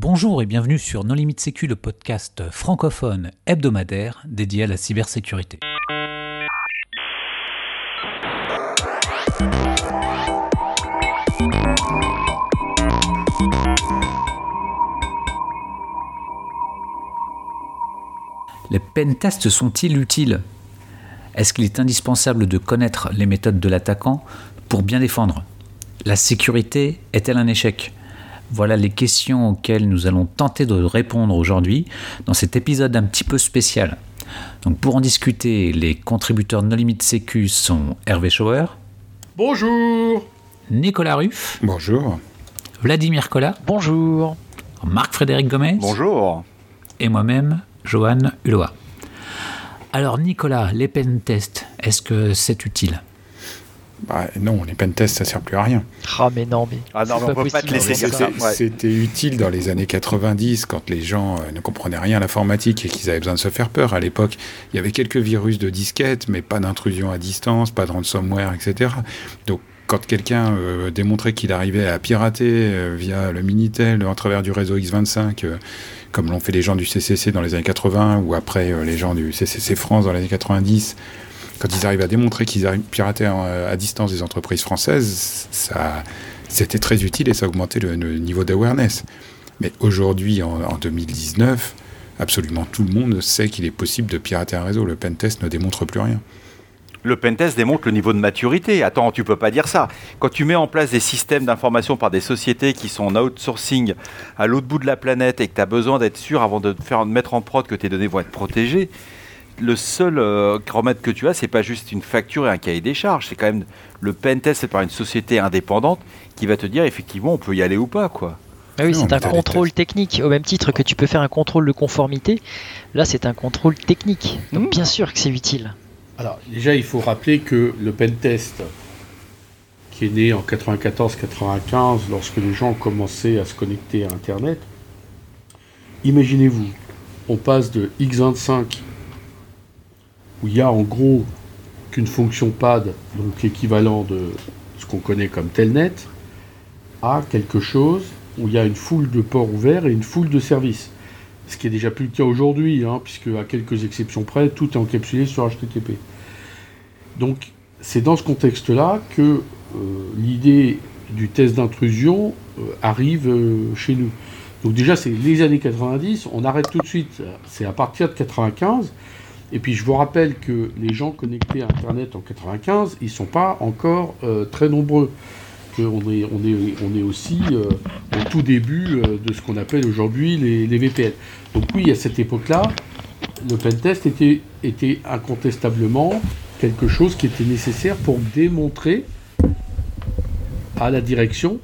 Bonjour et bienvenue sur Non Limite Sécu, le podcast francophone hebdomadaire dédié à la cybersécurité. Les pentests sont-ils utiles? Est-ce qu'il est indispensable de connaître les méthodes de l'attaquant pour bien défendre? La sécurité est-elle un échec? Voilà les questions auxquelles nous allons tenter de répondre aujourd'hui dans cet épisode un petit peu spécial. Donc pour en discuter, les contributeurs No Limit Sécu sont Hervé Schauer, Bonjour Nicolas Ruff, Bonjour. Vladimir Collat, Bonjour. Marc-Frédéric Gomez Bonjour. et moi-même, Johan Hulot. Alors Nicolas, les pentests, est-ce que c'est utile? Bah, non, les pentests, ça sert plus à rien. Ah mais non, mais Ah non, on peut pas te laisser. C'était utile dans les années 90 quand les gens euh, ne comprenaient rien à l'informatique et qu'ils avaient besoin de se faire peur. À l'époque, il y avait quelques virus de disquette, mais pas d'intrusion à distance, pas de ransomware, etc. Donc, quand quelqu'un euh, démontrait qu'il arrivait à pirater euh, via le Minitel à travers du réseau X25, euh, comme l'ont fait les gens du CCC dans les années 80 ou après euh, les gens du CCC France dans les années 90, quand ils arrivent à démontrer qu'ils pirataient en- à distance des entreprises françaises, ça, c'était très utile et ça augmentait le, niveau d'awareness. Mais aujourd'hui, en, en 2019, absolument tout le monde sait qu'il est possible de pirater un réseau. Le pentest ne démontre plus rien. Le pentest démontre le niveau de maturité. Attends, tu peux pas dire ça. Quand tu mets en place des systèmes d'information par des sociétés qui sont en outsourcing à l'autre bout de la planète et que tu as besoin d'être sûr avant de faire de mettre en prod que tes données vont être protégées, le seul euh, remède que tu as, c'est pas juste une facture et un cahier des charges. C'est quand même le pentest c'est par une société indépendante qui va te dire effectivement on peut y aller ou pas quoi. Ah oui, c'est un contrôle technique. Au même titre que tu peux faire un contrôle de conformité, là c'est un contrôle technique. Donc Mhm. bien sûr que c'est utile. Alors, déjà, il faut rappeler que le pentest, qui est né en 94-95, lorsque les gens ont commencé à se connecter à Internet, imaginez-vous, on passe de X25, où il y a en gros qu'une fonction PAD, donc l'équivalent de ce qu'on connaît comme Telnet, à quelque chose où il y a une foule de ports ouverts et une foule de services. Ce qui est déjà plus le cas aujourd'hui, hein, puisque à quelques exceptions près, tout est encapsulé sur HTTP. Donc c'est dans ce contexte-là que euh, l'idée du test d'intrusion euh, arrive euh, chez nous. Donc déjà c'est les années 90, on arrête tout de suite, c'est à partir de 95. Et puis je vous rappelle que les gens connectés à Internet en 95, ils ne sont pas encore euh, très nombreux. Que on, est, on, est, on est aussi euh, au tout début euh, de ce qu'on appelle aujourd'hui les, les VPN. Donc oui, à cette époque-là, le pentest était, était incontestablement quelque chose qui était nécessaire pour démontrer à la direction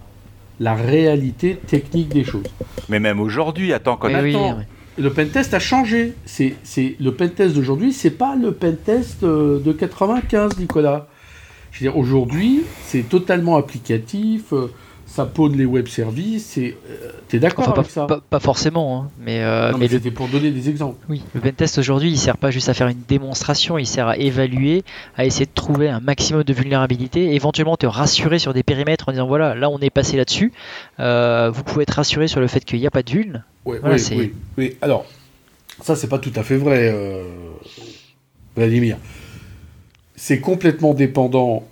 la réalité technique des choses. Mais même aujourd'hui, attends quand Oui, oui, attends, oui. Le pentest a changé. C'est, c'est, le pentest d'aujourd'hui, c'est pas le pentest euh, de 95, Nicolas. Je veux dire, aujourd'hui, c'est totalement applicatif, euh, ça pône les web services, euh, t'es d'accord Enfin, avec pas, ça pas- pas forcément, hein, mais, euh, Non, mais mais le, c'était pour donner des exemples. oui, le pentest aujourd'hui, il sert pas juste à faire une démonstration, il sert à évaluer, à essayer de trouver un maximum de vulnérabilité, éventuellement te rassurer sur des périmètres en disant voilà, là on est passé là-dessus. Euh, vous pouvez être rassuré sur le fait qu'il n'y a pas de vuln. Ouais, Voilà, oui, oui, oui. Alors, ça, c'est pas tout à fait vrai, euh, Vladimir. C'est complètement dépendant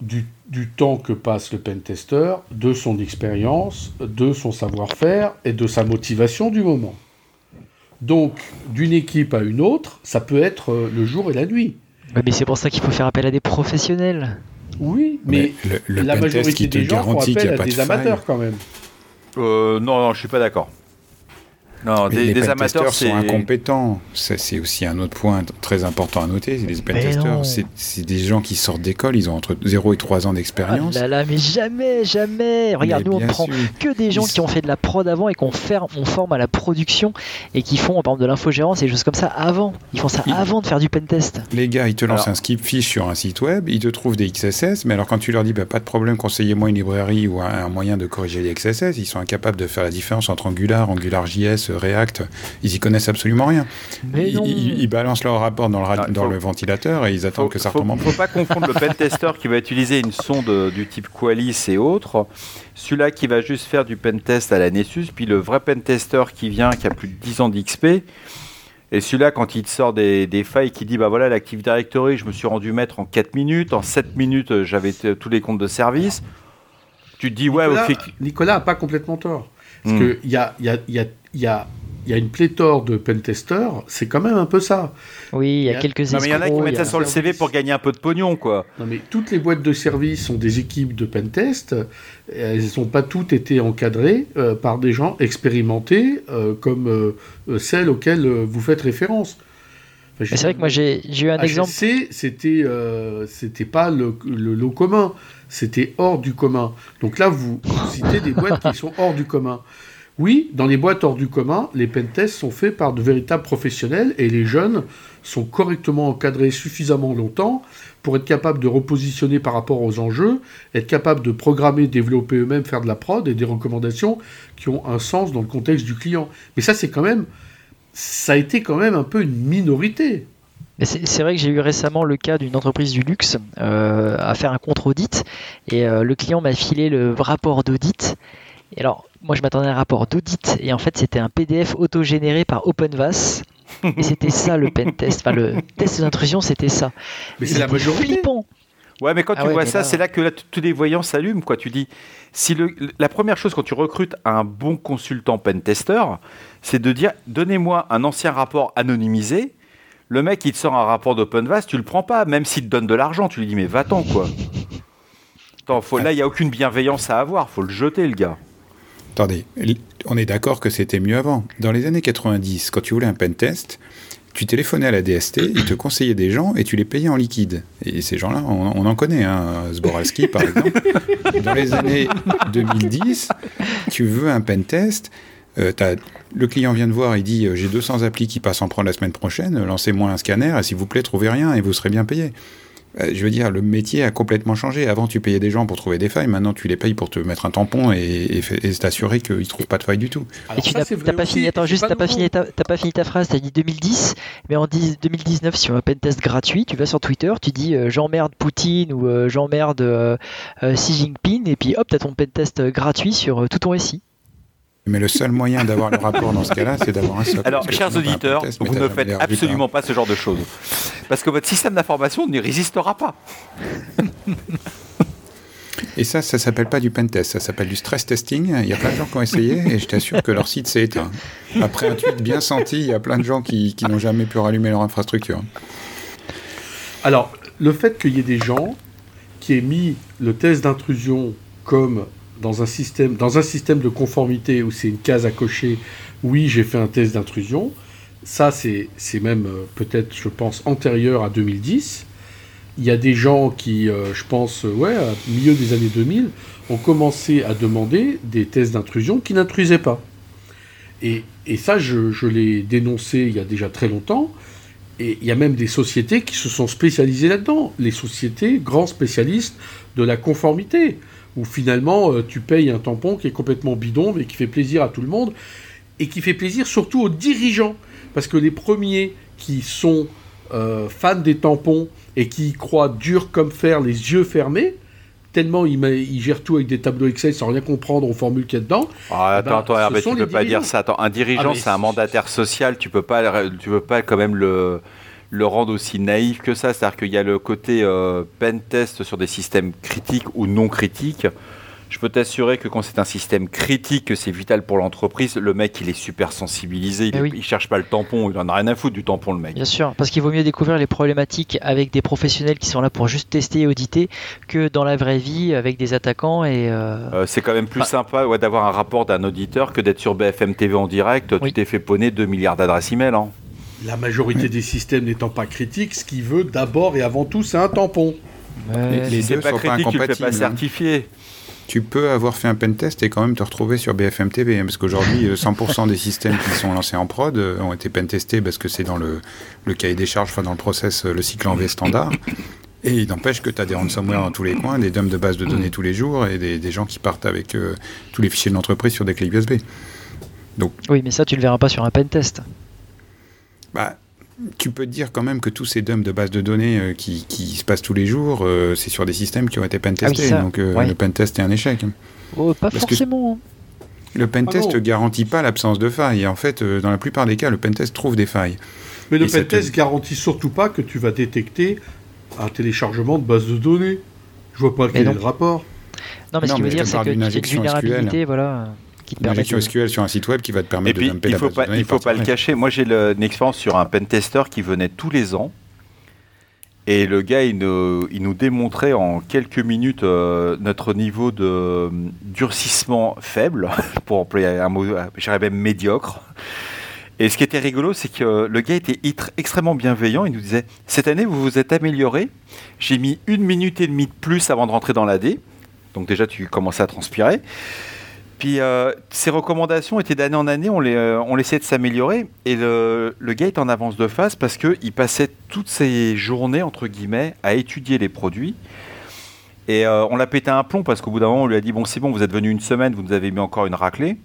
du, du temps que passe le pentester, de son expérience, de son savoir-faire et de sa motivation du moment. Donc, d'une équipe à une autre, ça peut être euh, le jour et la nuit. Mais c'est pour ça qu'il faut faire appel à des professionnels. Oui, mais, le, le la majorité qui des gens font garantit qu'il n'y appel a à des faille. amateurs quand même. Euh, non, non, je suis pas d'accord. Non, Mais des, les des amateurs, sont incompétents. Ça, c'est aussi un autre point très important à noter. Les pentesters, c'est- c'est des gens qui sortent d'école, ils ont entre 0 et 3 ans Ah d'expérience. là là, mais jamais, jamais. Regarde, Mais nous on prend sûr. que des gens Ils qui ont fait de la prod avant et qu'on on forme à la production et qui font par exemple de l'infogérance et des choses comme ça avant. Ils font ça Ils- avant de faire du pentest. Les gars, ils te lancent Alors- un skip fiche sur un site web, ils te trouvent des XSS, mais alors quand tu leur dis bah, pas de problème, conseillez-moi une librairie ou un, un moyen de corriger les XSS, ils sont incapables de faire la différence entre Angular, AngularJS, React, ils y connaissent absolument rien. Mais Ils, non. ils- ils balancent leur rapport dans le, ra- Ah, dans faut- le ventilateur et ils attendent faut, que ça faut- retombe en faut pas confondre le pentester qui va utiliser une sonde du type Qualys et autres, celui-là qui va juste faire du pentest à la Nessus, puis le vrai pentester qui vient, qui a plus de 10 ans d'XP, et celui-là quand il te sort des, des failles qui dit bah voilà l'Active Directory, je me suis rendu maître en 4 minutes, en 7 minutes euh, j'avais tous les comptes de service, tu te dis ouais, Nicolas, au fait, Nicolas a pas complètement tort. Parce Hmm. qu'il y a, il y, a, il y, a, il y, a, il y a une pléthore de pentesters, c'est quand même un peu ça. Oui, il y a quelques non mais il y en a qui escrocs, mettent ça sur le CV pour gagner un peu de pognon quoi. Non, mais toutes les boîtes de services sont des équipes de pentest. Elles n'ont pas toutes été encadrées euh, par des gens expérimentés euh, comme euh, celles auxquelles euh, vous faites référence. Enfin, Mais c'est vrai que moi j'ai eu un exemple. HSC, c'était euh, c'était pas le, le lot commun, c'était hors du commun. Donc là, vous, vous citez des boîtes qui sont hors du commun. Oui, dans les boîtes hors du commun, les pentests sont faits par de véritables professionnels et les jeunes sont correctement encadrés suffisamment longtemps pour être capables de repositionner par rapport aux enjeux, être capables de programmer, développer eux-mêmes, faire de la prod et des recommandations qui ont un sens dans le contexte du client. Mais ça, c'est quand même, ça a été quand même un peu une minorité. C'est vrai que j'ai eu récemment le cas d'une entreprise du luxe euh, à faire un contre-audit et euh, le client m'a filé le rapport d'audit. Alors, moi je m'attendais à un rapport d'audit et en fait c'était un PDF autogénéré par OpenVAS. Et c'était ça le pen test, enfin le test d'intrusion c'était ça. Mais c'est la majorité. flippant. Ouais, mais quand Ah tu ouais, vois ça, là- c'est là que là, tous les voyants s'allument. Quoi. Tu dis, si le, la première chose quand tu recrutes un bon consultant pentester, c'est de dire, donnez-moi un ancien rapport anonymisé. Le mec, il te sort un rapport d'OpenVAS, tu le prends pas, même s'il te donne de l'argent. Tu lui dis, mais va-t'en, quoi. Attends, faut, là, il n'y a aucune bienveillance à avoir. faut le jeter, le gars. Attendez, on est d'accord que c'était mieux avant. Dans les années 90, quand tu voulais un pentest, tu téléphonais à la DST, ils te conseillaient des gens et tu les payais en liquide. Et ces gens-là, on, en connaît, hein, Zboralski par exemple. Dans les années 2010, tu veux un pentest, euh, le client vient de voir, il dit euh, j'ai 200 applis qui passent en prendre la semaine prochaine, lancez-moi un scanner et s'il vous plaît, trouvez rien et vous serez bien payé. Euh, je veux dire, le métier a complètement changé. Avant, tu payais des gens pour trouver des failles. Maintenant, tu les payes pour te mettre un tampon et, et, fait- et t'assurer qu'ils ne trouvent pas de failles du tout. Et tu n'as pas fini, attends, juste, pas t'as pas, fini ta, t'as pas fini ta phrase, t'as dit 2010, mais en 10 2019, sur un pentest gratuit, tu vas sur Twitter, tu dis euh, j'emmerde Poutine ou euh, j'emmerde euh, euh, Xi Jinping, et puis hop, t'as ton pentest euh, gratuit sur euh, tout ton récit. Mais le seul moyen d'avoir le rapport dans ce cas-là, c'est d'avoir un SOC. Alors, chers auditeurs, vous ne faites absolument pas ce genre de choses. Parce que votre système d'information n'y résistera pas. Et ça, ça s'appelle pas du pentest, ça s'appelle du stress testing. Il y a plein de gens qui ont essayé et je t'assure que leur site s'est éteint. Après un tweet bien senti, il y a plein de gens qui, qui n'ont jamais pu rallumer leur infrastructure. Alors, le fait qu'il y ait des gens qui aient mis le test d'intrusion comme dans un système, dans un système de conformité où c'est une case à cocher, oui, j'ai fait un test d'intrusion, ça c'est même euh, peut-être, je pense, antérieur à 2010. Il y a des gens qui, euh, je pense, euh, ouais, à milieu des années 2000, ont commencé à demander des tests d'intrusion qui n'intrusaient pas. Et, et ça, je l'ai dénoncé il y a déjà très longtemps. Et il y a même des sociétés qui se sont spécialisées là-dedans. Les sociétés, grands spécialistes de la conformité, où finalement euh, tu payes un tampon qui est complètement bidon, mais qui fait plaisir à tout le monde, et qui fait plaisir surtout aux dirigeants. Parce que les premiers qui sont euh, fans des tampons et qui y croient dur comme fer, les yeux fermés, tellement ils, gèrent tout avec des tableaux Excel sans rien comprendre aux formules qu'il y a dedans, Ah, Eh attends, ben, attends, sont tu les peux pas dire ça. Attends, un dirigeant, Ah, c'est un mandataire social. Tu peux pas, tu peux pas quand même le le rendre aussi naïf que ça. C'est-à-dire qu'il y a le côté euh, pen test sur des systèmes critiques ou non critiques. Je peux t'assurer que quand c'est un système critique, que c'est vital pour l'entreprise, le mec il est super sensibilisé. Il, Eh oui. il cherche pas le tampon. Il en a rien à foutre du tampon, le mec. Bien sûr, parce qu'il vaut mieux découvrir les problématiques avec des professionnels qui sont là pour juste tester et auditer que dans la vraie vie avec des attaquants et euh, Euh, c'est quand même plus sympa ouais, d'avoir un rapport d'un auditeur que d'être sur BFM TV en direct. Oui. Tu t'es fait ponner 2 milliards d'adresses email. Hein. La majorité des systèmes n'étant pas critiques, ce qu'il veut d'abord et avant tout, c'est un tampon. ouais, Les Si deux pas sont pas critique, tu pas incompatibles, certifier. Tu peux avoir fait un pentest et quand même te retrouver sur BFM TV, hein, parce qu'aujourd'hui, euh, 100% des systèmes qui sont lancés en prod euh, ont été pentestés parce que c'est dans le, le cahier des charges, enfin dans le process, euh, le cycle en V standard. Et il n'empêche que tu as des ransomware dans tous les coins, des dumps de bases de données tous les jours et des, des gens qui partent avec euh, tous les fichiers de l'entreprise sur des clés USB. Donc, Oui, mais ça, tu le verras pas sur un pentest. Bah, tu peux te dire quand même que tous ces dumps de bases de données euh, qui, qui se passent tous les jours, euh, c'est sur des systèmes qui ont été pentestés. Ah oui, donc euh, ouais. le pentest est un échec. Oh, pas Parce forcément. hein. Le pentest Ah non. garantit pas l'absence de failles. En fait, euh, dans la plupart des cas, le pentest trouve des failles. Mais le Et pentest te- garantit surtout pas que tu vas détecter un téléchargement de base de données. Je vois pas quel est le rapport. Non, mais Non, ce qui veut dire, c'est que une vulnérabilité, voilà, qui te Une injection de... SQL sur un site web qui va te Et permettre puis, de dumper il la faut base pas, de données. il faut pas le cacher. Moi, j'ai une expérience sur un pentester qui venait tous les ans. Et le gars, il nous, il nous démontrait en quelques minutes euh, notre niveau de euh, durcissement faible, pour employer un mot, euh, je dirais même médiocre. Et ce qui était rigolo, c'est que le gars était extrêmement bienveillant. Il nous disait Cette année, vous vous êtes amélioré. J'ai mis une minute et demie de plus avant de rentrer dans l'AD. Donc, déjà, tu commençais à transpirer. Puis euh, ces recommandations étaient d'année en année, on, les, euh, de s'améliorer. Et le, le gars est en avance de phase parce qu'il passait toutes ses journées, entre guillemets, à étudier les produits. Et euh, on l'a pété un plomb parce qu'au bout d'un moment, on lui a dit Bon, c'est bon, vous êtes venu une semaine, vous nous avez mis encore une raclée.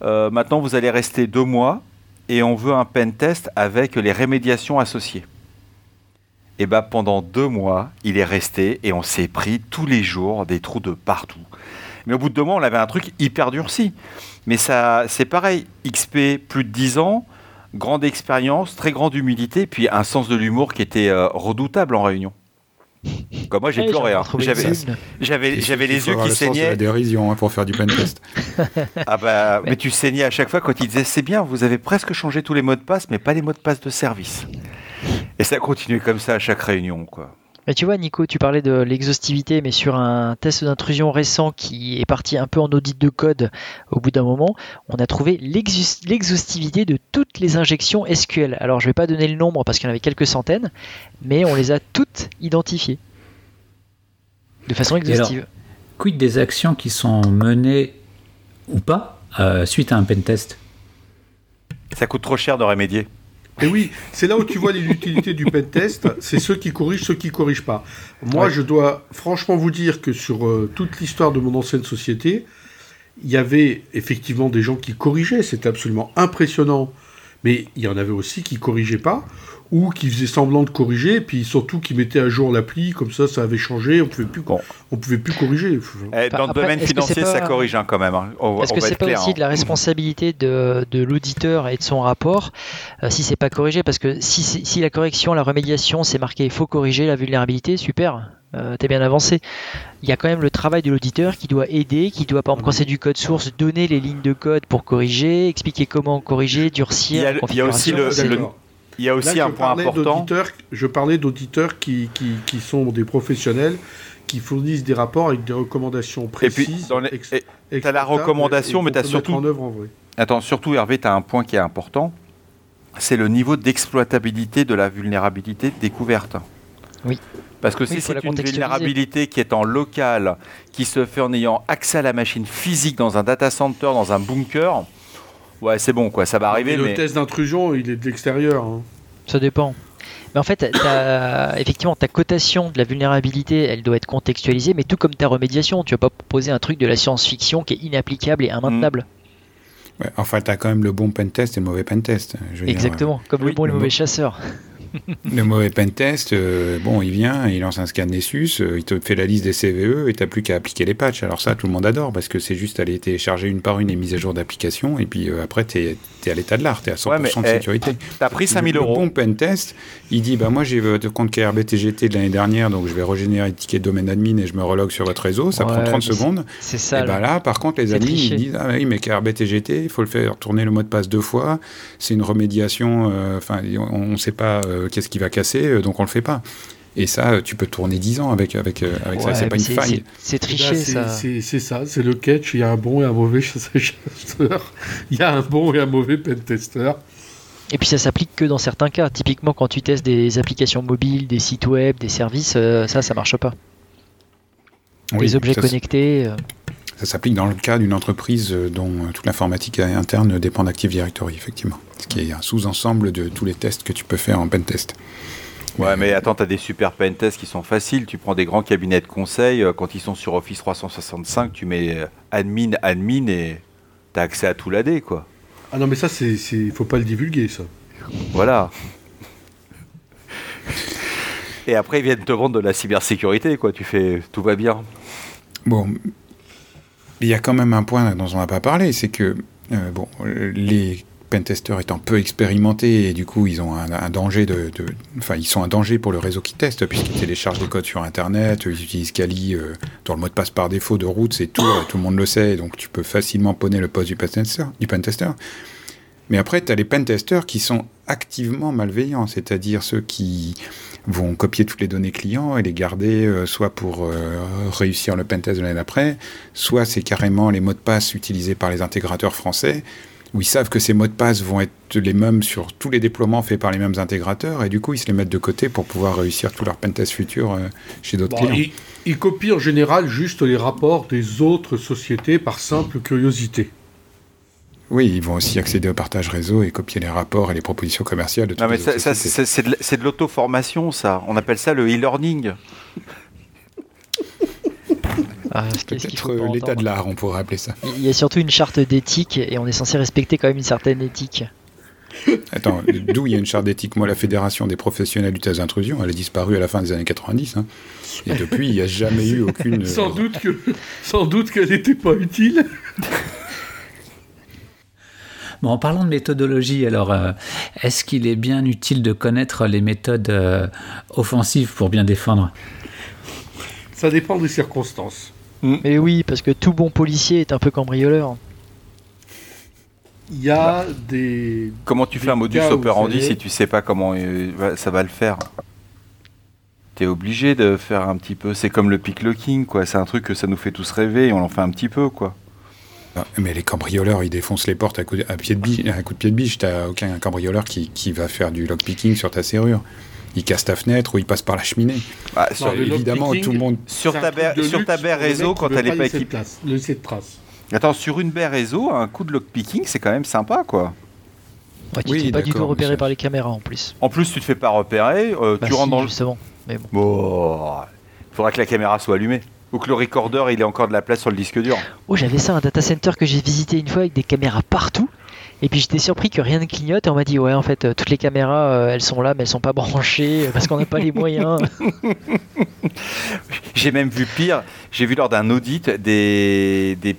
Maintenant, vous allez rester deux mois et on veut un pen test avec les rémédiations associées. Et bah pendant deux mois, il est resté et on s'est pris tous les jours des trous de partout. Mais au bout de deux mois, on avait un truc hyper durci. Mais ça, c'est pareil. XP, plus de 10 ans, grande expérience, très grande humilité, puis un sens de l'humour qui était euh, redoutable en réunion. Comme moi, j'ai Ouais, pleuré. hein. J'avais, j'avais, j'avais les yeux qui le sens de saignaient. la dérision hein, pour faire du pentest. Ah bah, Mais- mais tu saignais à chaque fois quand il disait c'est bien, vous avez presque changé tous les mots de passe, mais pas les mots de passe de service. Et ça continuait comme ça à chaque réunion, quoi. Mais tu vois, Nico, tu parlais de l'exhaustivité, mais sur un test d'intrusion récent qui est parti un peu en audit de code au bout d'un moment, on a trouvé l'exhaustivité de toutes les injections SQL. Alors, je vais pas donner le nombre parce qu'il y en avait quelques centaines, mais on les a toutes identifiées. De façon alors exhaustive. Quid des actions qui sont menées ou pas euh, suite à un pentest Ça coûte trop cher de remédier. Et oui, c'est là où tu vois l'utilité du pentest, c'est ceux qui corrigent, ceux qui corrigent pas. Moi, Ouais. je dois franchement vous dire que sur euh, toute l'histoire de mon ancienne société, il y avait effectivement des gens qui corrigeaient, c'était absolument impressionnant. Mais il y en avait aussi qui corrigeaient pas, ou qui faisaient semblant de corriger, et puis surtout qui mettaient à jour l'appli, comme ça, ça avait changé, on pouvait plus, Bon. on pouvait plus corriger. Eh, dans le domaine financier, ça corrige hein, quand même. hein. Est-ce que c'est pas clair. aussi hein. de la responsabilité de, de l'auditeur et de son rapport euh, si c'est pas corrigé? Parce que si, si la correction, la remédiation, c'est marqué il faut corriger la vulnérabilité, super, euh, t'es bien avancé. Il y a quand même le travail de l'auditeur qui doit aider, qui doit par exemple quand c'est du code source donner les lignes de code pour corriger, expliquer comment corriger, Il y durcir. a le- il y a aussi configuration. le-. Il y a aussi je un point parlais important. d'auditeurs- Je parlais d'auditeurs qui, qui, qui sont des professionnels, qui fournissent des rapports avec des recommandations Et puis, précises. et- exploitables, t'as la recommandation, et mais t'as peut surtout- mettre en œuvre en vrai. Attends, surtout Hervé, tu as un point qui est important. C'est le niveau d'exploitabilité de la vulnérabilité découverte. Oui. Parce que Oui, si c'est une vulnérabilité qui est en local, qui se fait en ayant accès à la machine physique dans un data center, dans un bunker, ouais, c'est bon, quoi, ça va arriver. Et le mais... test d'intrusion, il est de l'extérieur. hein. Ça dépend. Mais en fait, t'as- effectivement, ta cotation de la vulnérabilité, elle doit être contextualisée, mais tout comme ta remédiation, tu vas pas proposer un truc de la science-fiction qui est inapplicable et immaintenable. Ouais, enfin, tu as quand même le bon pentest et le mauvais pentest. Je veux dire, Exactement, comme le bon et le mauvais chasseur. Le mauvais pentest, euh, bon, il vient, il lance un scan Nessus, euh, il te fait la liste des CVE et t'as plus qu'à appliquer les patchs. Alors ça, tout le monde adore parce que c'est juste aller télécharger une par une les mises à jour d'application et puis euh, après, t'es es à l'état de l'art, t'es à 100% Ouais, mais, de eh, sécurité. T'as pris 5000 Le- euros. Le bon pentest, il dit bah moi j'ai votre compte KRBTGT de l'année dernière, donc je vais régénérer le ticket de domaine admin et je me relogue sur votre réseau. Ça Ouais, prend 30 mais c'est- secondes. C'est Et ça. bah là. par contre, les amis, triché. ils disent Ah oui, mais KRBTGT, il faut le faire tourner le mot de passe deux fois. C'est une remédiation. euh, Enfin, on ne sait pas euh, qu'est-ce qui va casser, euh, donc on le fait pas. Et ça, euh, tu peux tourner 10 ans avec, avec, euh, avec ça. C'est pas une faille. c'est- Eh ben, triché c'est- ça. c'est- C'est ça, c'est le catch. Il y a un bon et un mauvais chasseur. Il y a un bon et un mauvais pentester. Et puis ça s'applique que dans certains cas. Typiquement, quand tu testes des applications mobiles, des sites web, des services, euh, ça, ça marche pas. Oui, les objets ça, connectés. Euh, Ça s'applique dans le cas d'une entreprise euh, dont euh, toute l'informatique interne dépend d'Active Directory, effectivement. Ce qui est un sous-ensemble de tous les tests que tu peux faire en pentest. Ouais, mais attends, t'as des super pentests qui sont faciles. Tu prends des grands cabinets de conseil, euh, quand ils sont sur Office 365, tu mets euh, admin, admin et t'as accès à tout l'AD, quoi. Ah non, mais ça, c'est, c'est, faut pas le divulguer, ça. Voilà. Et après, ils viennent te vendre de la cybersécurité, quoi. Tu fais, tout va bien. Bon, il y a quand même un point dont on n'a pas parlé, c'est que euh, bon, les pentesters étant peu expérimentés et du coup ils ont un, danger de, enfin ils sont un danger pour le réseau qui teste puisqu'ils téléchargent des codes sur internet, ils utilisent Kali euh, dont le mot de passe par défaut de route c'est tout, tout le monde le sait donc tu peux facilement poney le poste du pentester. Du pentester. Mais après tu as les pentesters qui sont activement malveillants, c'est-à-dire ceux qui vont copier toutes les données clients et les garder euh, soit pour euh, réussir le pentest de l'année d'après, soit c'est carrément les mots de passe utilisés par les intégrateurs français où ils savent que ces mots de passe vont être les mêmes sur tous les déploiements faits par les mêmes intégrateurs, et du coup, ils se les mettent de côté pour pouvoir réussir tous leurs pentests futurs euh, chez d'autres clients. Ils, ils, copient en général juste les rapports des autres sociétés par simple curiosité. Oui, ils vont aussi accéder au partage réseau et copier les rapports et les propositions commerciales de Non, mais ça, c'est de, l'auto-formation, ça. On appelle ça le e-learning. Ah, Peut-être l'état de l'art, on pourrait appeler ça. Il y a surtout une charte d'éthique et on est censé respecter quand même une certaine éthique. Attends, d'où il y a une charte d'éthique? Moi, la Fédération des professionnels du test d'intrusion, elle a disparu à la fin des années 90. Hein. Et depuis, il n'y a jamais eu aucune. sans doute que, sans doute qu'elle n'était pas utile. Bon, en parlant de méthodologie, alors, euh, est-ce qu'il est bien utile de connaître les méthodes euh, offensives pour bien défendre? Ça dépend des circonstances. Mais oui, parce que tout bon policier est un peu cambrioleur. Il y a des. Comment tu fais un modus operandi si tu sais pas comment euh, ça va le faire? T'es obligé de faire un petit peu. C'est comme le picklocking, quoi. C'est un truc que ça nous fait tous rêver et on en fait un petit peu, quoi. Ah, mais les cambrioleurs, ils défoncent les portes à coup de, pied de biche. À coup de pied de biche, t'as aucun cambrioleur qui, qui, va faire du lockpicking sur ta serrure. Il casse ta fenêtre ou il passe par la cheminée. Bah, évidemment, tout le monde. Sur ta, baie, sur ta réseau, quand elle n'est pas équipée. Le de trace. Attends, sur une baie réseau, un coup de lockpicking, c'est quand même sympa, quoi. Ouais, tu oui, pas du tout repéré par les caméras en plus. En plus, tu te fais pas repérer, euh, bah tu rentres dans le. Justement, mais bon. bon. Il faudra que la caméra soit allumée. Ou que le recorder, il ait encore de la place sur le disque dur. Oh, j'avais ça, un data center que j'ai visité une fois avec des caméras partout. Et puis j'étais surpris que rien ne clignote et on m'a dit ouais en fait euh, toutes les caméras euh, elles sont là mais elles sont pas branchées euh, parce qu'on n'a pas les moyens. j'ai même vu pire, j'ai vu lors d'un audit des, des,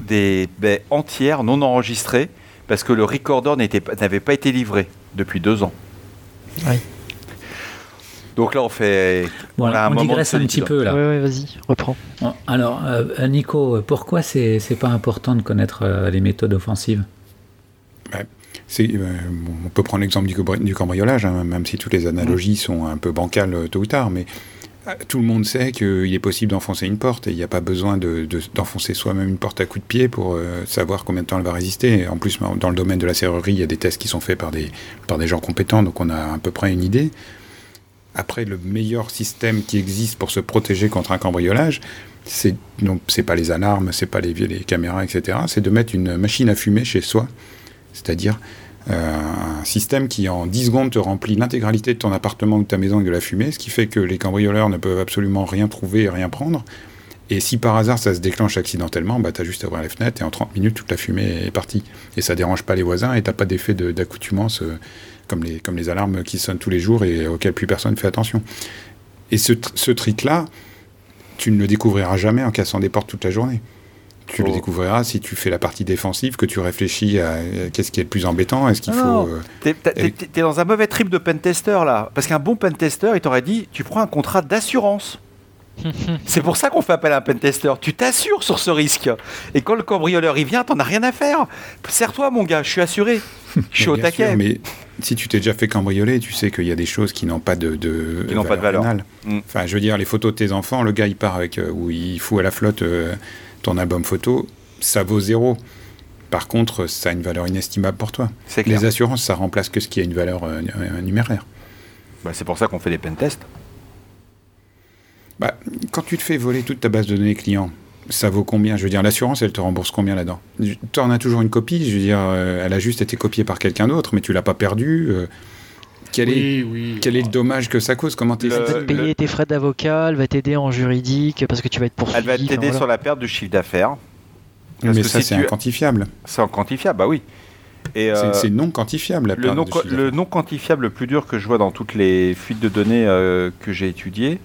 des baies entières non enregistrées parce que le recorder n'avait pas été livré depuis deux ans. Oui. Donc là, on fait. Voilà, on, digresse un petit peu là. Oui, oui, vas-y, reprends. Alors, euh, Nico, pourquoi c'est n'est pas important de connaître euh, les méthodes offensives? Euh, On peut prendre l'exemple du, du, cambriolage, hein, même si toutes les analogies sont un peu bancales tôt ou tard, mais tout le monde sait qu'il est possible d'enfoncer une porte et il n'y a pas besoin d'enfoncer de, soi-même une porte à coup de pied pour savoir combien de temps elle va résister. En plus, dans le domaine de la serrurerie, il y a des tests qui sont faits par des, par des gens compétents, donc on a à peu près une idée. Après, le meilleur système qui existe pour se protéger contre un cambriolage, c'est non, c'est pas les alarmes, c'est pas les, caméras, etc. C'est de mettre une machine à fumer chez soi, c'est-à-dire euh, un système qui en 10 secondes te remplit l'intégralité de ton appartement ou de ta maison de la fumée, ce qui fait que les cambrioleurs ne peuvent absolument rien trouver et rien prendre. Et si par hasard ça se déclenche accidentellement, bah, tu as juste à ouvrir les fenêtres et en 30 minutes toute la fumée est partie. Et ça dérange pas les voisins et t'as pas d'effet d'accoutumance. Euh, comme les, comme les alarmes qui sonnent tous les jours et auxquelles plus personne ne fait attention. Et ce, ce trick-là, tu ne le découvriras jamais en cassant des portes toute la journée. Tu le oh. découvriras si tu fais la partie défensive, que tu réfléchis à qu'est-ce qui est le plus embêtant, est-ce qu'il faut... Euh, t'es, es dans un mauvais trip de pentester là. Parce qu'un bon pentester, il t'aurait dit, tu prends un contrat d'assurance. C'est pour ça qu'on fait appel à un pentester. Tu t'assures sur ce risque. Et quand le cambrioleur il vient, t'en as rien à faire. Serre-toi, mon gars, je suis assuré. Je suis au taquet. mais si tu t'es déjà fait cambrioler, tu sais qu'il y a des choses qui n'ont pas de, de qui n'ont pas de valeur. Mm. Enfin, je veux dire, les photos de tes enfants, le gars il part avec euh, où il fout à la flotte euh, ton album photo, ça vaut zéro. Par contre, ça a une valeur inestimable pour toi. Les assurances, ça remplace que ce qui a une valeur euh, numéraire. Bah, c'est pour ça qu'on fait des pentests. Bah, quand tu te fais voler toute ta base de données client, ça vaut combien? Je veux dire, l'assurance, elle te rembourse combien là-dedans? Tu en as toujours une copie, je veux dire, euh, elle a juste été copiée par quelqu'un d'autre, mais tu l'as pas perdue. Euh, quel, est, quel est le dommage que ça cause? Comment Elle va te payer tes frais d'avocat, elle va t'aider en juridique parce que tu vas être poursuivi. Elle va t'aider sur la perte du chiffre d'affaires. Mais ça, c'est inquantifiable. C'est inquantifiable, bah oui. Euh, C'est non quantifiable. la le, perte non, de chiffre le non quantifiable le plus dur que je vois dans toutes les fuites de données euh, que j'ai étudiées,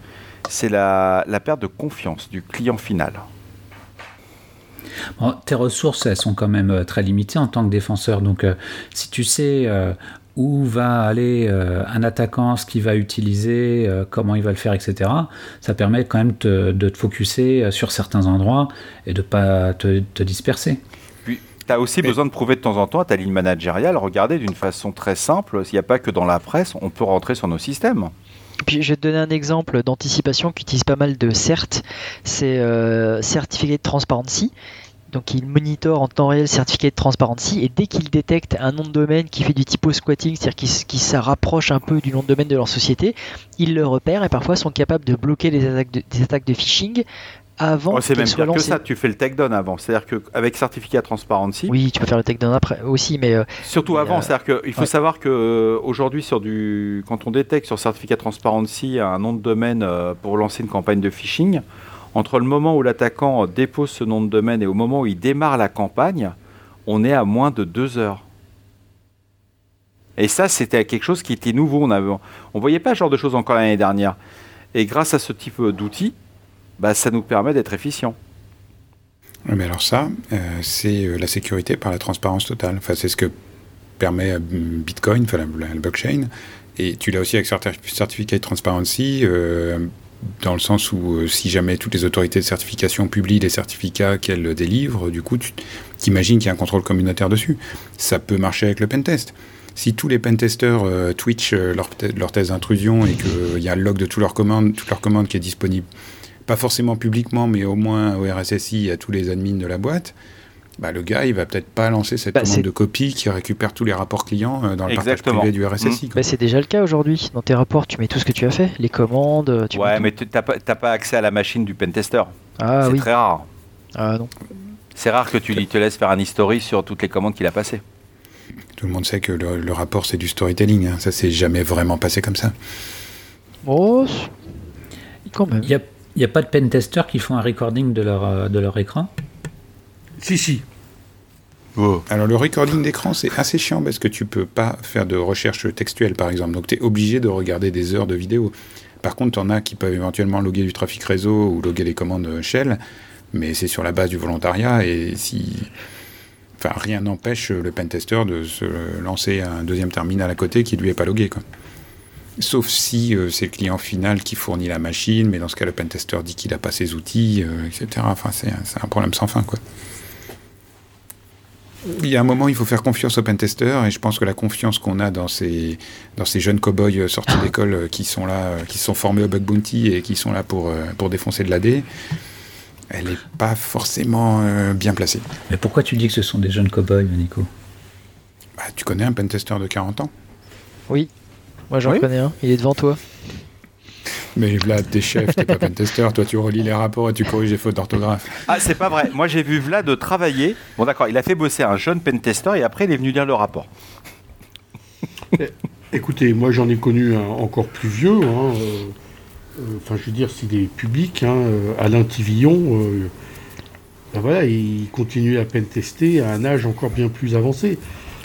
c'est la, la perte de confiance du client final. Bon, tes ressources, elles sont quand même euh, très limitées en tant que défenseur. Donc, euh, si tu sais euh, où va aller euh, un attaquant, ce qu'il va utiliser, euh, comment il va le faire, etc., ça permet quand même te- de te focuser sur certains endroits et de pas te, te disperser. Puis, tu as aussi besoin de prouver de temps en temps à ta ligne managériale, regardez d'une façon très simple, s'il n'y a pas que dans la presse, on peut rentrer sur nos systèmes. Je vais te donner un exemple d'anticipation qui utilise pas mal de CERT, c'est euh, Certificate Transparency. Donc il monitore en temps réel Certificate Transparency et dès qu'il détecte un nom de domaine qui fait du typo squatting, c'est-à-dire qui, qui se rapproche un peu du nom de domaine de leur société, ils le repèrent et parfois sont capables de bloquer les de, des attaques de phishing avant Oh, c'est même soient pire que ça, tu fais le takedown avant. C'est-à-dire qu'avec certificat transparency, Oui, tu peux faire le takedown après aussi, mais euh, Surtout Mais, avant, euh, c'est-à-dire qu'il faut ouais. savoir que euh, du, quand on détecte sur certificat transparency un nom de domaine pour lancer une campagne de phishing, entre le moment où l'attaquant dépose ce nom de domaine et au moment où il démarre la campagne, on est à moins de deux heures. Et ça, c'était quelque chose qui était nouveau. On avait, on voyait pas ce genre de choses encore l'année dernière. Et grâce à ce type d'outils, bah, ça nous permet d'être efficient. Mais alors ça, euh, c'est euh, la sécurité par la transparence totale. Enfin, c'est ce que permet euh, Bitcoin, enfin, la, la blockchain. Et tu l'as aussi avec Certi- Certificate Transparency, dans le sens où si jamais toutes les autorités de certification publient les certificats qu'elles délivrent, du coup, tu t'imagines qu'il y a un contrôle communautaire dessus. Ça peut marcher avec le pentest. Si tous les pentesters euh, Twitch euh, leur, leur thèse d'intrusion et qu'il y a le log de toutes leurs commandes, toutes leurs commandes qui est disponible pas forcément publiquement, mais au moins au RSSI à tous les admins de la boîte, bah, le gars, il va peut-être pas lancer cette Bah, commande de copie qui récupère tous les rapports clients euh, dans le Exactement. partage privé du RSSI. quoi. bah, c'est déjà le cas aujourd'hui. Dans tes rapports, tu mets tout ce que tu as fait, les commandes. Tu mets ouais, mais tu n'as pas, t'as pas accès à la machine du pentester. ah c'est oui, très rare. ah non. C'est rare que tu lui- te laisses faire un history sur toutes les commandes qu'il a passées. Tout le monde sait que le, le rapport, c'est du storytelling. hein. Ça, s'est jamais vraiment passé comme ça. Oh, quand même. Il n'y a, il y a pas de pentesters qui font un recording de leur, euh, de leur écran Si, si. Alors, le recording d'écran, c'est assez chiant parce que tu peux pas faire de recherche textuelle, par exemple. Donc, tu es obligé de regarder des heures de vidéo. Par contre, tu en as qui peuvent éventuellement loguer du trafic réseau ou loguer les commandes euh, shell, mais c'est sur la base du volontariat et si. Enfin, rien n'empêche le pentester de se lancer un deuxième terminal à côté qui lui est pas logué, quoi. Sauf si euh, c'est le client final qui fournit la machine, mais dans ce cas, le pentester dit qu'il n'a pas ses outils, euh, etc. Enfin, c'est un- problème sans fin, quoi. Il y a un moment, il faut faire confiance aux pentesters, et je pense que la confiance qu'on a dans ces, dans ces jeunes cow-boys euh, sortis d'école euh, qui sont là, euh, qui sont formés au bug bounty et qui sont là pour, euh, pour défoncer de l'AD, elle n'est pas forcément euh, bien placée. Mais pourquoi tu dis que ce sont des jeunes cow-boys, Nico? Bah, tu connais un pentester de 40 ans? Oui. Moi j'en Oui. connais un, il est devant toi. Mais là, t'es chef, t'es pas pentester, toi tu relis les rapports et tu corriges les fautes d'orthographe. Ah, c'est pas vrai. Moi, j'ai vu Vlad travailler. Bon, d'accord, il a fait bosser un jeune pentester et après, il est venu lire le rapport. Écoutez, moi j'en ai connu un encore plus vieux. hein, euh, euh, Enfin, je veux dire, s'il est public, hein, euh, Alain Tivillon, euh, ben voilà, il continue à pentester à un âge encore bien plus avancé.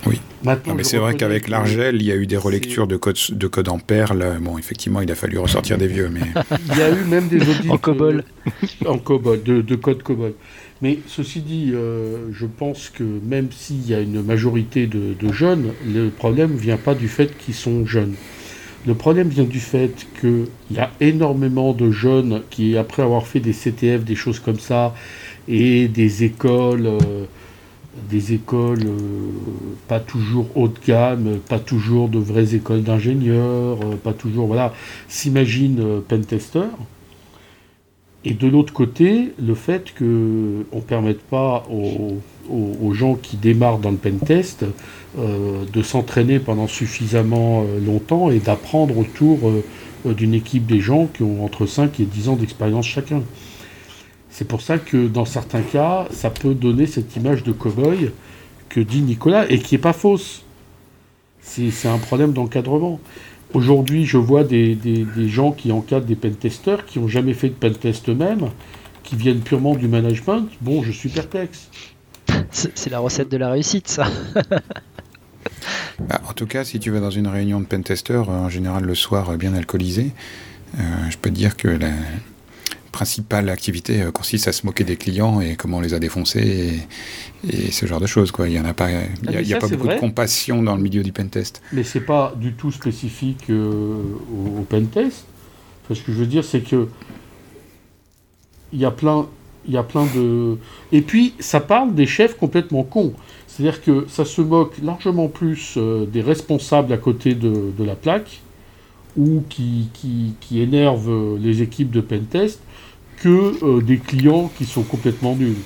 Oui. Maintenant, Non, mais c'est vrai qu'avec l'Argel, il y a eu des relectures de code, de code en perles. Bon, effectivement, il a fallu ressortir des vieux, mais Il y a eu même des audits En COBOL. en COBOL, de, de code COBOL. Mais ceci dit, euh, je pense que même s'il y a une majorité de, de jeunes, le problème ne vient pas du fait qu'ils sont jeunes. Le problème vient du fait qu'il y a énormément de jeunes qui, après avoir fait des CTF, des choses comme ça, et des écoles, euh, des écoles euh, pas toujours haut de gamme, pas toujours de vraies écoles d'ingénieurs, euh, pas toujours, voilà, s'imaginent euh, pentester. Et de l'autre côté, le fait qu'on ne permette pas aux, gens qui démarrent dans le pentest euh, de s'entraîner pendant suffisamment longtemps et d'apprendre autour euh, d'une équipe des gens qui ont entre 5 et 10 ans d'expérience chacun. C'est pour ça que dans certains cas, ça peut donner cette image de cow-boy que dit Nicolas et qui n'est pas fausse. C'est c'est un problème d'encadrement. Aujourd'hui, je vois des, des- des gens qui encadrent des pentesters qui n'ont jamais fait de pentest eux-mêmes, qui viennent purement du management. Bon, je suis perplexe. C'est la recette de la réussite, ça. Bah, en tout cas, si tu vas dans une réunion de pentester, en général le soir bien alcoolisé, je peux te dire que la principale activité consiste à se moquer des clients et comment on les a défoncés et, ce genre de choses. Quoi. Il n'y a pas, il y a, ah, pas beaucoup de compassion dans le milieu du pentest. Mais c'est pas du tout spécifique au, au pentest. ce que je veux dire, c'est que il y a plein, il y a plein de. Et puis, ça parle des chefs complètement cons. C'est-à-dire que ça se moque largement plus euh, des responsables à côté de, la plaque ou qui, qui, qui, énervent les équipes de pentest que euh, des clients qui sont complètement nuls.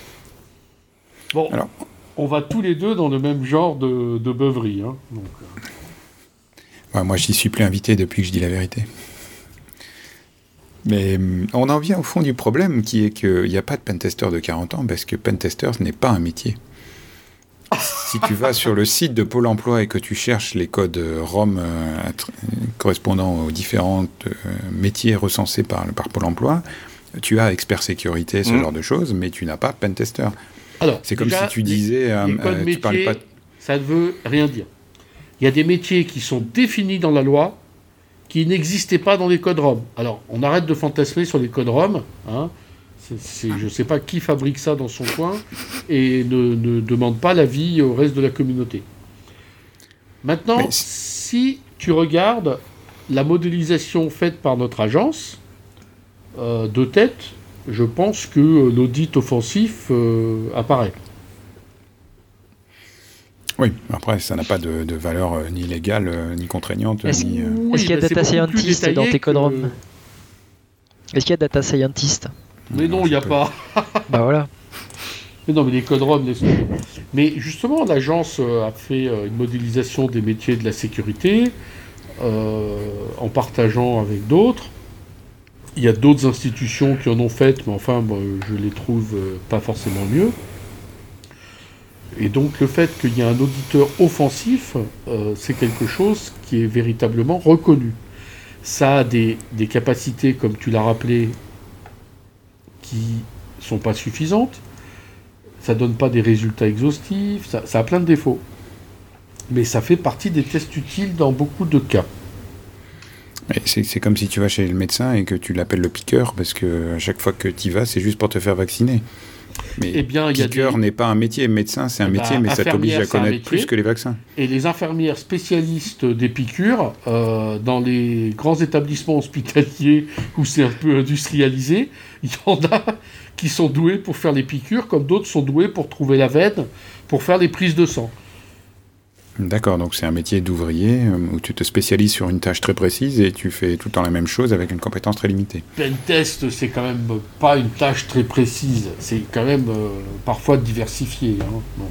Bon, Alors, on va tous les deux dans le même genre de, de beuverie. Hein, euh. moi, j'y suis plus invité depuis que je dis la vérité. Mais hum, on en vient au fond du problème qui est qu'il n'y a pas de pentester de 40 ans parce que pentester ce n'est pas un métier. si tu vas sur le site de Pôle emploi et que tu cherches les codes ROM euh, correspondant aux différents euh, métiers recensés par, par Pôle emploi, tu as expert sécurité, ce mmh. genre de choses, mais tu n'as pas pentester. Alors, c'est comme si tu disais. Euh, ça ne veut rien dire. Il y a des métiers qui sont définis dans la loi qui n'existaient pas dans les codes ROM. Alors, on arrête de fantasmer sur les codes ROM. Hein. je ne sais pas qui fabrique ça dans son coin et ne, demande pas l'avis au reste de la communauté. Maintenant, si tu regardes la modélisation faite par notre agence, euh, de tête, je pense que l'audit offensif euh, apparaît. Oui, après, ça n'a pas de, valeur euh, ni légale, euh, ni contraignante. Est-ce qu'il y a data scientist dans tes codes Est-ce qu'il y a data scientist Mais non, il n'y a pas. bah voilà. Mais non, mais les codes ROM, Mais justement, l'agence euh, a fait une modélisation des métiers de la sécurité en partageant avec d'autres. Il y a d'autres institutions qui en ont fait, mais enfin, je les trouve pas forcément mieux. Et donc le fait qu'il y ait un auditeur offensif, euh, c'est quelque chose qui est véritablement reconnu. Ça a des, capacités, comme tu l'as rappelé, qui sont pas suffisantes. Ça donne pas des résultats exhaustifs. Ça a plein de défauts. Mais ça fait partie des tests utiles dans beaucoup de cas. C'est comme si tu vas chez le médecin et que tu l'appelles le piqueur, parce que à chaque fois que tu y vas, c'est juste pour te faire vacciner. Mais eh bien, piqueur n'est pas un métier, médecin c'est un eh ben, métier, mais ça t'oblige à connaître plus que les vaccins. Et les infirmières spécialistes des piqûres, euh, dans les grands établissements hospitaliers où c'est un peu industrialisé, il y en a qui sont doués pour faire les piqûres, comme d'autres sont doués pour trouver la veine, pour faire les prises de sang. D'accord, donc c'est un métier d'ouvrier euh, où tu te spécialises sur une tâche très précise et tu fais tout le temps la même chose avec une compétence très limitée. Pentest, c'est quand même pas une tâche très précise, c'est quand même euh, parfois diversifié. Hein.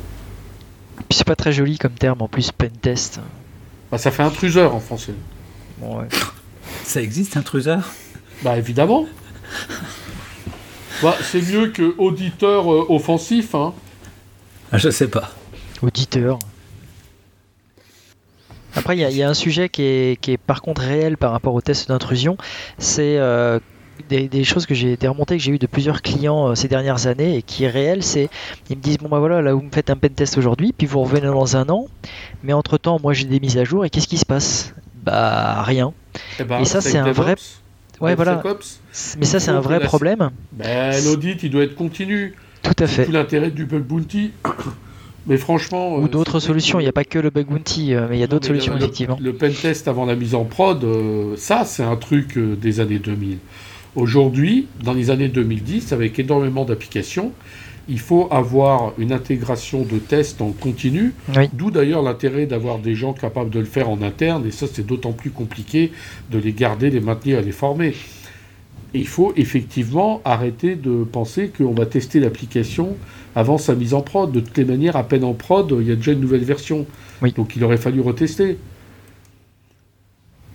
Puis c'est pas très joli comme terme en plus, pentest. Bah, ça fait intruseur en français. Bon, ouais. Ça existe, intruseur Bah évidemment. bah, c'est mieux que auditeur euh, offensif. Hein. Ah, je sais pas. Auditeur. Après, il y, a un sujet qui est, par contre réel par rapport au test d'intrusion. C'est euh, des, choses que j'ai été remontées, que j'ai eu de plusieurs clients euh, ces dernières années et qui est réel. C'est ils me disent bon bah voilà, là vous me faites un pen test aujourd'hui, puis vous revenez dans un an. Mais entre temps, moi j'ai des mises à jour et qu'est-ce qui se passe? Bah rien. Eh ben, et, ça c'est un vrai. Ouais voilà. Mais ça c'est un vrai problème. Ben, l'audit il doit être continu. Tout à fait. Tout l'intérêt du bug bounty. Mais franchement. Ou euh, d'autres solutions, il n'y a pas que le bug bounty, euh, mais il y a d'autres solutions, effectivement. Le pen test avant la mise en prod, euh, ça, c'est un truc des années 2000. Aujourd'hui, dans les années 2010, avec énormément d'applications, il faut avoir une intégration de tests en continu, d'où d'ailleurs l'intérêt d'avoir des gens capables de le faire en interne, et ça c'est d'autant plus compliqué de les garder, les maintenir et les former. Et il faut effectivement arrêter de penser qu'on va tester l'application avant sa mise en prod. De toutes les manières, à peine en prod, il y a déjà une nouvelle version. Donc il aurait fallu retester.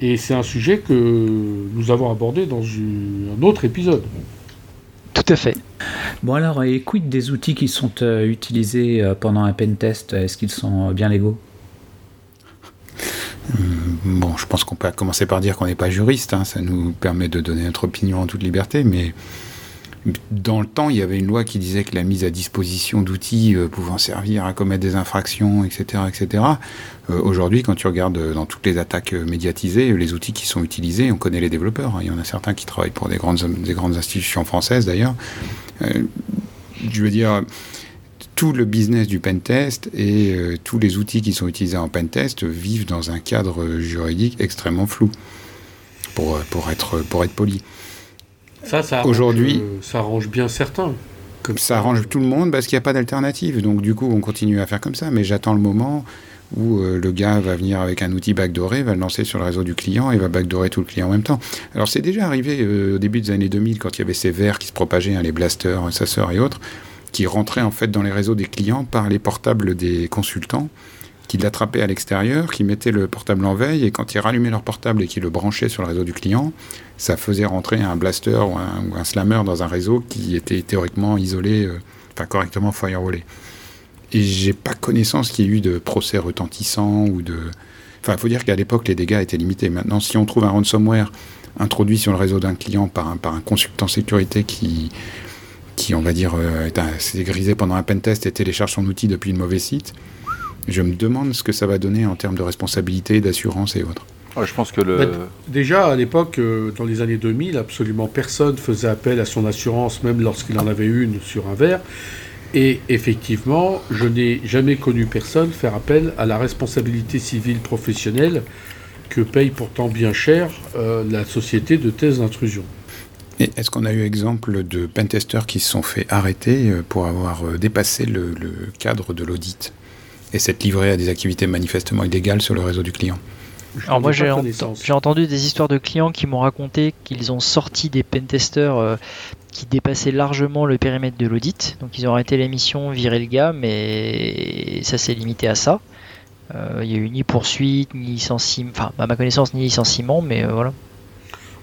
Et c'est un sujet que nous avons abordé dans un autre épisode. Tout à fait. Bon alors, et quid des outils qui sont euh, utilisés euh, pendant un pen test Est-ce qu'ils sont euh, bien légaux? Bon, je pense qu'on peut commencer par dire qu'on n'est pas juriste, hein. ça nous permet de donner notre opinion en toute liberté, mais Dans le temps, il y avait une loi qui disait que la mise à disposition d'outils euh, pouvant servir à commettre des infractions, etc., etc. Euh, aujourd'hui, quand tu regardes euh, dans toutes les attaques médiatisées, les outils qui sont utilisés, on connaît les développeurs. Hein. Il y en a certains qui travaillent pour des grandes, des grandes institutions françaises d'ailleurs. je veux dire, tout le business du pentest et tous les outils qui sont utilisés en pentest vivent dans un cadre juridique extrêmement flou, pour être poli. Ça, ça aujourd'hui, euh, ça arrange bien certains. Comme ça arrange tout le monde parce qu'il n'y a pas d'alternative. Donc du coup, on continue à faire comme ça. Mais j'attends le moment où euh, le gars va venir avec un outil backdooré, va le lancer sur le réseau du client et va backdoorer tout le client en même temps. Alors c'est déjà arrivé euh, au début des années 2000 quand il y avait ces vers qui se propageaient, hein, les blasters, sœur et autres, qui rentraient en fait dans les réseaux des clients par les portables des consultants qui l'attrapaient à l'extérieur, qui mettaient le portable en veille, et quand ils rallumaient leur portable et qu'ils le branchaient sur le réseau du client, ça faisait rentrer un blaster ou un, slammer dans un réseau qui était théoriquement isolé, euh, enfin correctement firewallé. Et j'ai pas connaissance qu'il y ait eu de procès retentissants ou de... Enfin, il faut dire qu'à l'époque, les dégâts étaient limités. Maintenant, si on trouve un ransomware introduit sur le réseau d'un client par un, par un consultant sécurité qui, qui, on va dire, euh, s'est grisé pendant un pentest et télécharge son outil depuis le mauvais site, je me demande ce que ça va donner en termes de responsabilité, d'assurance et autres. je pense que le... Bah, déjà, à l'époque, euh, dans les années 2000, absolument personne faisait appel à son assurance, même lorsqu'il en avait une sur un verre. Et effectivement, je n'ai jamais connu personne faire appel à la responsabilité civile professionnelle que paye pourtant bien cher euh, la société de thèse d'intrusion. Est-ce qu'on a eu exemple de pentesters qui se sont fait arrêter euh, pour avoir dépassé le cadre de l'audit? Et s'être livré à des activités manifestement illégales sur le réseau du client. Alors moi j'ai entendu des histoires de clients qui m'ont raconté qu'ils ont sorti des pentesters euh, qui dépassaient largement le périmètre de l'audit. Donc ils ont arrêté la mission, viré le gars, mais ça s'est limité à ça. Euh, il n'y a eu ni poursuite, ni licenciement, enfin à ma connaissance ni licenciement, mais euh, voilà.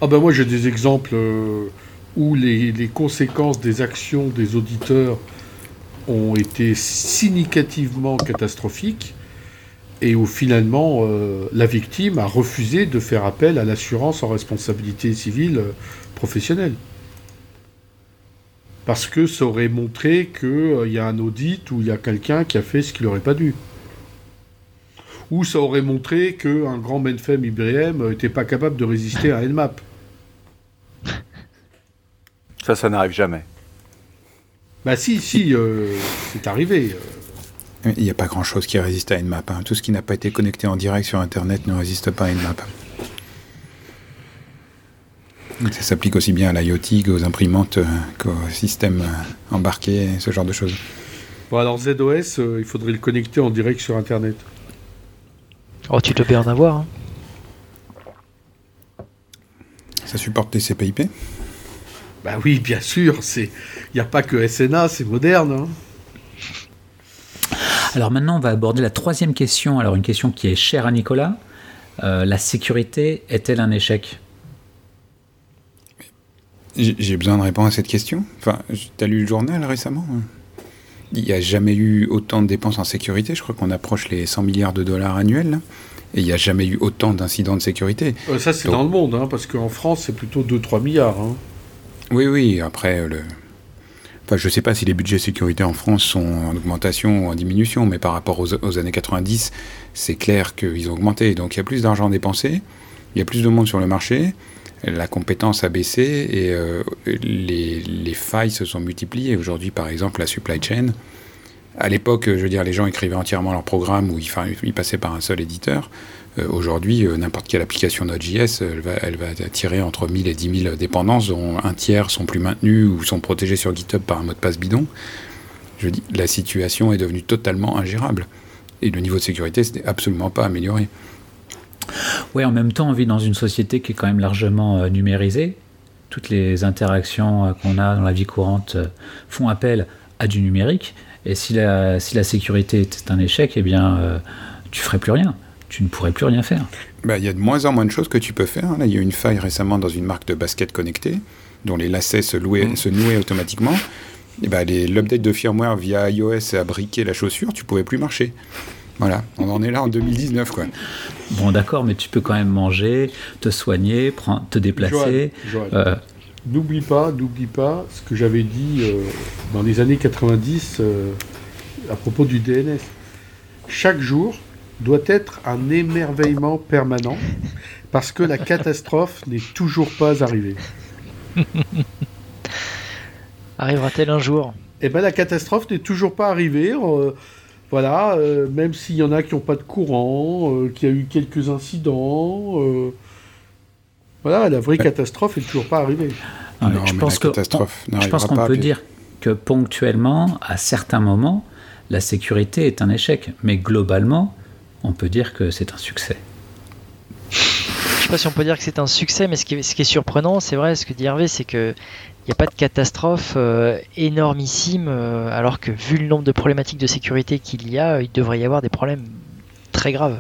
Ah ben moi j'ai des exemples où les, les, conséquences des actions des auditeurs ont été significativement catastrophiques et où finalement euh, la victime a refusé de faire appel à l'assurance en responsabilité civile euh, professionnelle. Parce que ça aurait montré qu'il euh, y a un audit où il y a quelqu'un qui a fait ce qu'il n'aurait pas dû. Ou ça aurait montré qu'un grand mainframe IBM n'était pas capable de résister à Nmap. Ça, ça n'arrive jamais. Bah si, si, euh, c'est arrivé. Il n'y a pas grand-chose qui résiste à une map. Hein. Tout ce qui n'a pas été connecté en direct sur Internet ne résiste pas à une map. Ça s'applique aussi bien à l'IoT qu'aux imprimantes, euh, qu'aux systèmes euh, embarqués, ce genre de choses. Bon alors ZOS, il faudrait le connecter en direct sur Internet. Oh, tu te peux en avoir. Hein. Ça supporte TCP/IP bah oui, bien sûr, il n'y a pas que SNA, c'est moderne. Hein. Alors maintenant, on va aborder la troisième question. Alors une question qui est chère à Nicolas. Euh, la sécurité est-elle un échec? J'ai besoin de répondre à cette question. Enfin, tu as lu le journal récemment hein? Il n'y a jamais eu autant de dépenses en sécurité. Je crois qu'on approche les 100 milliards de dollars annuels. Et il n'y a jamais eu autant d'incidents de sécurité. Euh, ça, c'est dans le monde, hein, parce qu'en France, c'est plutôt 2-3 milliards. Oui, oui, après, le... enfin, je ne sais pas si les budgets sécurité en France sont en augmentation ou en diminution, mais par rapport aux, années 90, c'est clair qu'ils ont augmenté. Donc il y a plus d'argent dépensé, il y a plus de monde sur le marché, la compétence a baissé et euh, les, les, failles se sont multipliées. Aujourd'hui, par exemple, la supply chain. À l'époque, je veux dire, les gens écrivaient entièrement leur programme ou ils, ils passaient par un seul éditeur. Euh, aujourd'hui, euh, n'importe quelle application Node.js, va, elle va tirer entre 1000 et 10 000 dépendances, dont un tiers sont plus maintenus ou sont protégés sur GitHub par un mot de passe bidon. Je dis, la situation est devenue totalement ingérable. Et le niveau de sécurité, c'était absolument pas amélioré. Oui, en même temps, on vit dans une société qui est quand même largement euh, numérisée. Toutes les interactions qu'on a dans la vie courante font appel à du numérique. Et si la, si la sécurité était un échec, eh bien, tu ferais plus rien tu ne pourrais plus rien faire. Bah, il y a de moins en moins de choses que tu peux faire. Là, il y a eu une faille récemment dans une marque de basket connectée, dont les lacets se, mm. se nouaient automatiquement. Et bah, l'update de firmware via iOS a briqué la chaussure, tu pouvais plus marcher. Voilà, on en est là en 2019 quoi. Bon d'accord, mais tu peux quand même manger, te soigner, te déplacer. Euh, n'oublie pas, n'oublie pas ce que j'avais dit euh, dans les années 90 euh, à propos du DNS. Chaque jour doit être un émerveillement permanent parce que la catastrophe n'est toujours pas arrivée. Arrivera-t-elle un jour? Eh ben la catastrophe n'est toujours pas arrivée. euh, voilà, euh, même s'il y en a qui n'ont pas de courant, euh, qu'il y a eu quelques incidents. euh, voilà, la vraie catastrophe n'est toujours pas arrivée. Ouais, Non, je mais pense la que- on- je pense qu'on peut puis- dire que ponctuellement, à certains moments, la sécurité est un échec. Mais globalement, on peut dire que c'est un succès. Je sais pas si on peut dire que c'est un succès, mais ce qui est, ce qui est surprenant, c'est vrai, ce que dit Hervé, c'est que il n'y a pas de catastrophe euh, énormissime, euh, alors que vu le nombre de problématiques de sécurité qu'il y a, il devrait y avoir des problèmes très graves.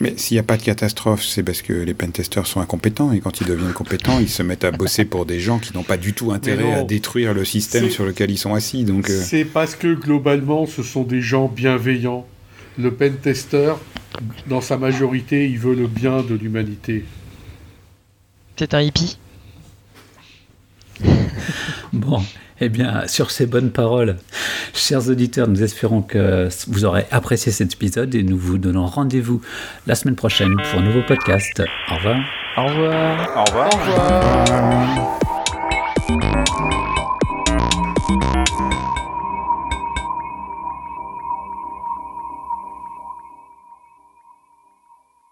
Mais s'il n'y a pas de catastrophe, c'est parce que les pentesters sont incompétents et quand ils deviennent compétents, ils se mettent à bosser pour des gens qui n'ont pas du tout intérêt non. à détruire le système sur lequel ils sont assis. Donc, euh, C'est parce que globalement, ce sont des gens bienveillants. Le pentester, dans sa majorité, il veut le bien de l'humanité. C'est un hippie? Bon, eh bien, sur ces bonnes paroles, chers auditeurs, nous espérons que vous aurez apprécié cet épisode et nous vous donnons rendez-vous la semaine prochaine pour un nouveau podcast. Au revoir. Au revoir. Au revoir. Au revoir.